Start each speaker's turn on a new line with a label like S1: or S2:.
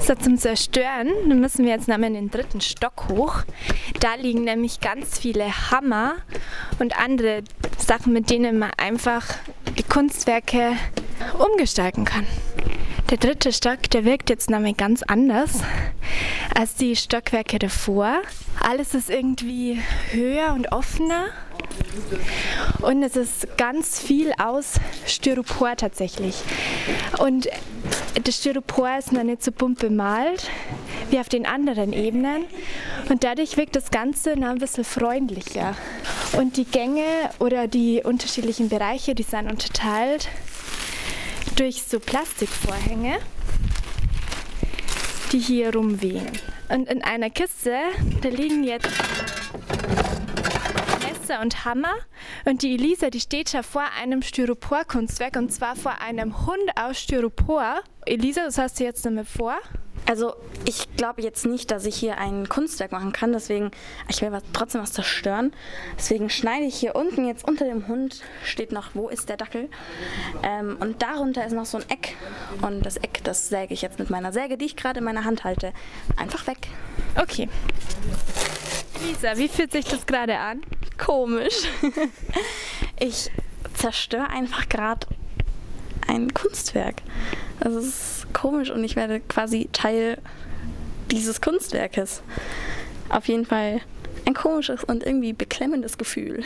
S1: So, zum Zerstören müssen wir jetzt nochmal in den dritten Stock hoch. Da liegen nämlich ganz viele Hammer und andere Sachen, mit denen man einfach die Kunstwerke umgestalten kann. Der dritte Stock, der wirkt jetzt nämlich ganz anders als die Stockwerke davor. Alles ist irgendwie höher und offener. Und es ist ganz viel aus Styropor tatsächlich. Und das Styropor ist noch nicht so bunt bemalt wie auf den anderen Ebenen. Und dadurch wirkt das Ganze noch ein bisschen freundlicher. Und die Gänge oder die unterschiedlichen Bereiche, die sind unterteilt durch so Plastikvorhänge, die hier rumwehen. Und in einer Kiste, da liegen jetzt Messer und Hammer. Und die Elisa, die steht ja vor einem Styropor-Kunstwerk und zwar vor einem Hund aus Styropor. Elisa, das hast du jetzt damit vor?
S2: Also ich glaube jetzt nicht, dass ich hier ein Kunstwerk machen kann, deswegen, ich will was, trotzdem was zerstören. Deswegen schneide ich hier unten jetzt unter dem Hund, steht noch, wo ist der Dackel? Ähm, und darunter ist noch so ein Eck. Und das Eck, das säge ich jetzt mit meiner Säge, die ich gerade in meiner Hand halte, einfach weg.
S1: Okay. Lisa, wie fühlt sich das gerade an?
S2: Komisch. ich zerstöre einfach gerade ein Kunstwerk. Das ist komisch und ich werde quasi Teil dieses Kunstwerkes. Auf jeden Fall ein komisches und irgendwie beklemmendes Gefühl.